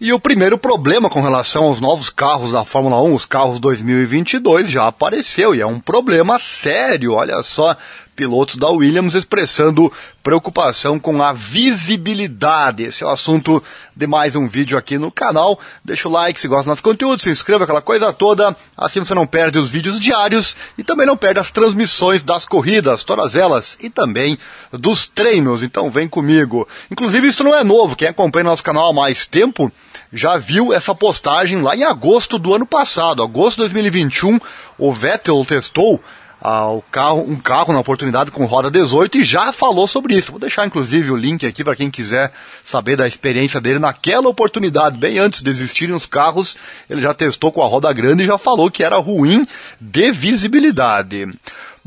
E o primeiro problema com relação aos novos carros da Fórmula 1, os carros 2022, já apareceu e é um problema sério. Olha só, pilotos da Williams expressando preocupação com a visibilidade. Esse é o assunto de mais um vídeo aqui no canal. Deixa o like se gosta do nosso conteúdo, se inscreva, aquela coisa toda. Assim você não perde os vídeos diários e também não perde as transmissões das corridas, todas elas, e também dos treinos. Então vem comigo. Inclusive, isso não é novo. Quem acompanha nosso canal há mais tempo já viu essa postagem lá em agosto do ano passado, agosto de 2021. O Vettel testou ao carro, um carro na oportunidade com roda 18 e já falou sobre isso. Vou deixar inclusive o link aqui para quem quiser saber da experiência dele naquela oportunidade, bem antes de existirem os carros, ele já testou com a roda grande e já falou que era ruim de visibilidade.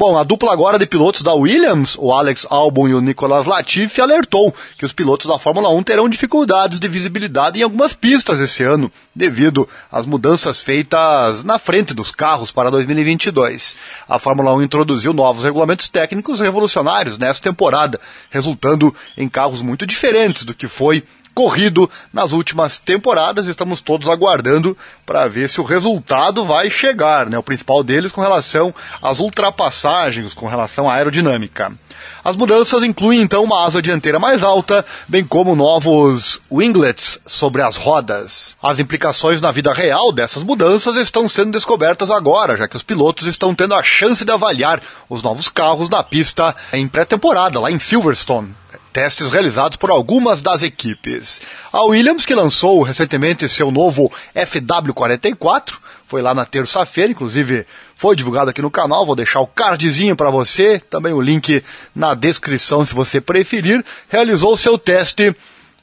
Bom, a dupla agora de pilotos da Williams, o Alex Albon e o Nicolas Latifi, alertou que os pilotos da Fórmula 1 terão dificuldades de visibilidade em algumas pistas esse ano, devido às mudanças feitas na frente dos carros para 2022. A Fórmula 1 introduziu novos regulamentos técnicos revolucionários nesta temporada, resultando em carros muito diferentes do que foi corrido nas últimas temporadas. Estamos todos aguardando para ver se o resultado vai chegar, né? O principal deles com relação às ultrapassagens, com relação à aerodinâmica. As mudanças incluem então uma asa dianteira mais alta, bem como novos winglets sobre as rodas. As implicações na vida real dessas mudanças estão sendo descobertas agora, já que os pilotos estão tendo a chance de avaliar os novos carros na pista em pré-temporada, lá em Silverstone testes realizados por algumas das equipes. A Williams, que lançou recentemente seu novo FW44, foi lá na terça-feira, inclusive foi divulgado aqui no canal, vou deixar o cardzinho para você, também o link na descrição se você preferir, realizou seu teste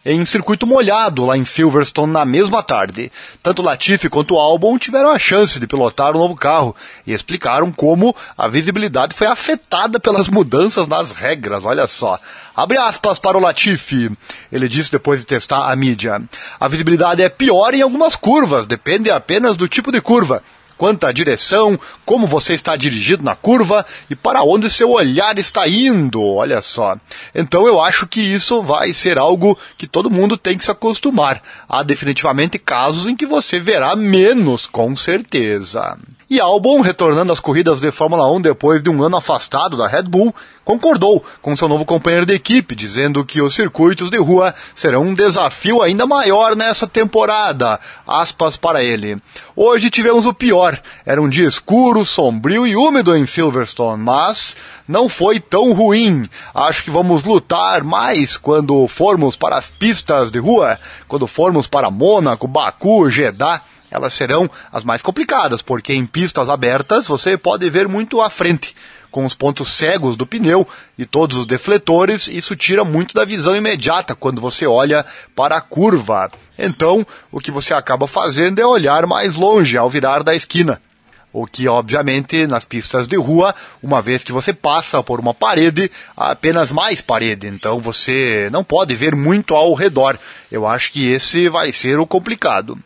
em circuito molhado lá em Silverstone na mesma tarde. Tanto Latifi quanto Albon tiveram a chance de pilotar o novo carro e explicaram como a visibilidade foi afetada pelas mudanças nas regras. Olha só. Abre aspas para o Latifi. Ele disse depois de testar a mídia. A visibilidade é pior em algumas curvas, depende apenas do tipo de curva quanto à direção, como você está dirigido na curva e para onde seu olhar está indo. Olha só. Então eu acho que isso vai ser algo que todo mundo tem que se acostumar. Há definitivamente casos em que você verá menos, com certeza. E Albon, retornando às corridas de Fórmula 1 depois de um ano afastado da Red Bull, concordou com seu novo companheiro de equipe, dizendo que os circuitos de rua serão um desafio ainda maior nessa temporada. Aspas para ele. Hoje tivemos o pior. Era um dia escuro, sombrio e úmido em Silverstone, mas não foi tão ruim. Acho que vamos lutar mais quando formos para as pistas de rua, quando formos para Mônaco, Baku, Jeddah elas serão as mais complicadas, porque em pistas abertas você pode ver muito à frente. Com os pontos cegos do pneu e todos os defletores, isso tira muito da visão imediata quando você olha para a curva. Então, o que você acaba fazendo é olhar mais longe ao virar da esquina. O que, obviamente, nas pistas de rua, uma vez que você passa por uma parede, apenas mais parede. Então você não pode ver muito ao redor. Eu acho que esse vai ser o complicado.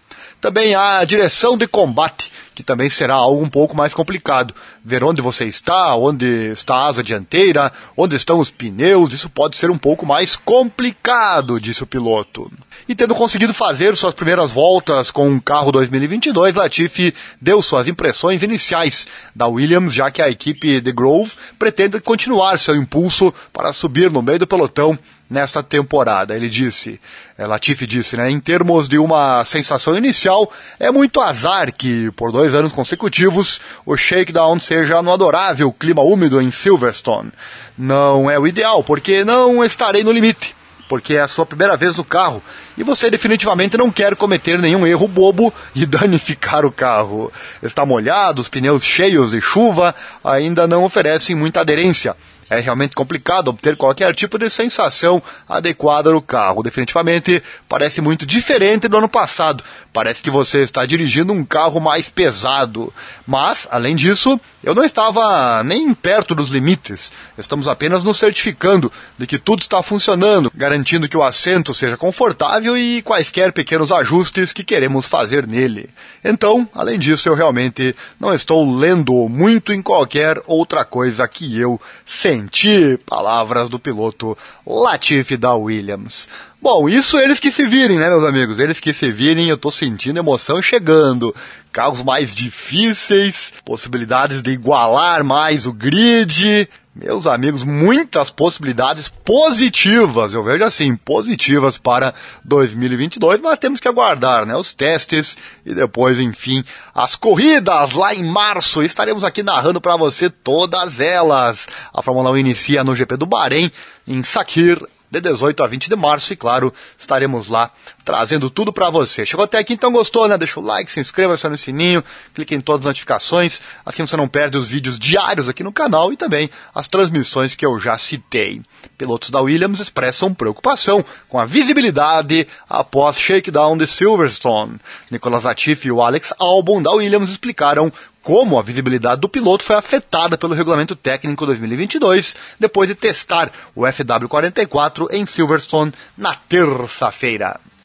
Também a direção de combate, que também será algo um pouco mais complicado. Ver onde você está, onde está a asa dianteira, onde estão os pneus, isso pode ser um pouco mais complicado, disse o piloto. E tendo conseguido fazer suas primeiras voltas com o carro 2022, Latifi deu suas impressões iniciais da Williams, já que a equipe de Grove pretende continuar seu impulso para subir no meio do pelotão nesta temporada. Ele disse, é, Latifi disse, né, em termos de uma sensação inicial, é muito azar que, por dois anos consecutivos, o shakedown seja no adorável clima úmido em Silverstone. Não é o ideal, porque não estarei no limite porque é a sua primeira vez no carro e você definitivamente não quer cometer nenhum erro bobo e danificar o carro. Está molhado, os pneus cheios de chuva ainda não oferecem muita aderência é realmente complicado obter qualquer tipo de sensação adequada no carro. Definitivamente parece muito diferente do ano passado. Parece que você está dirigindo um carro mais pesado. Mas, além disso, eu não estava nem perto dos limites. Estamos apenas nos certificando de que tudo está funcionando, garantindo que o assento seja confortável e quaisquer pequenos ajustes que queremos fazer nele. Então, além disso, eu realmente não estou lendo muito em qualquer outra coisa que eu senti. Palavras do piloto Latifi da Williams. Bom, isso eles que se virem, né, meus amigos? Eles que se virem, eu tô sentindo emoção chegando. Carros mais difíceis, possibilidades de igualar mais o grid. Meus amigos, muitas possibilidades positivas, eu vejo assim, positivas para 2022, mas temos que aguardar, né, os testes e depois, enfim, as corridas lá em março. Estaremos aqui narrando para você todas elas. A Fórmula 1 inicia no GP do Bahrein, em Sakir, de 18 a 20 de março e claro, estaremos lá trazendo tudo para você. Chegou até aqui, então gostou, né? Deixa o like, se inscreva, acione o sininho, clique em todas as notificações, assim você não perde os vídeos diários aqui no canal e também as transmissões que eu já citei. Pilotos da Williams expressam preocupação com a visibilidade após shakedown de Silverstone. Nicolas Latifi e o Alex Albon da Williams explicaram como a visibilidade do piloto foi afetada pelo regulamento técnico 2022 depois de testar o FW44 em Silverstone na terça-feira.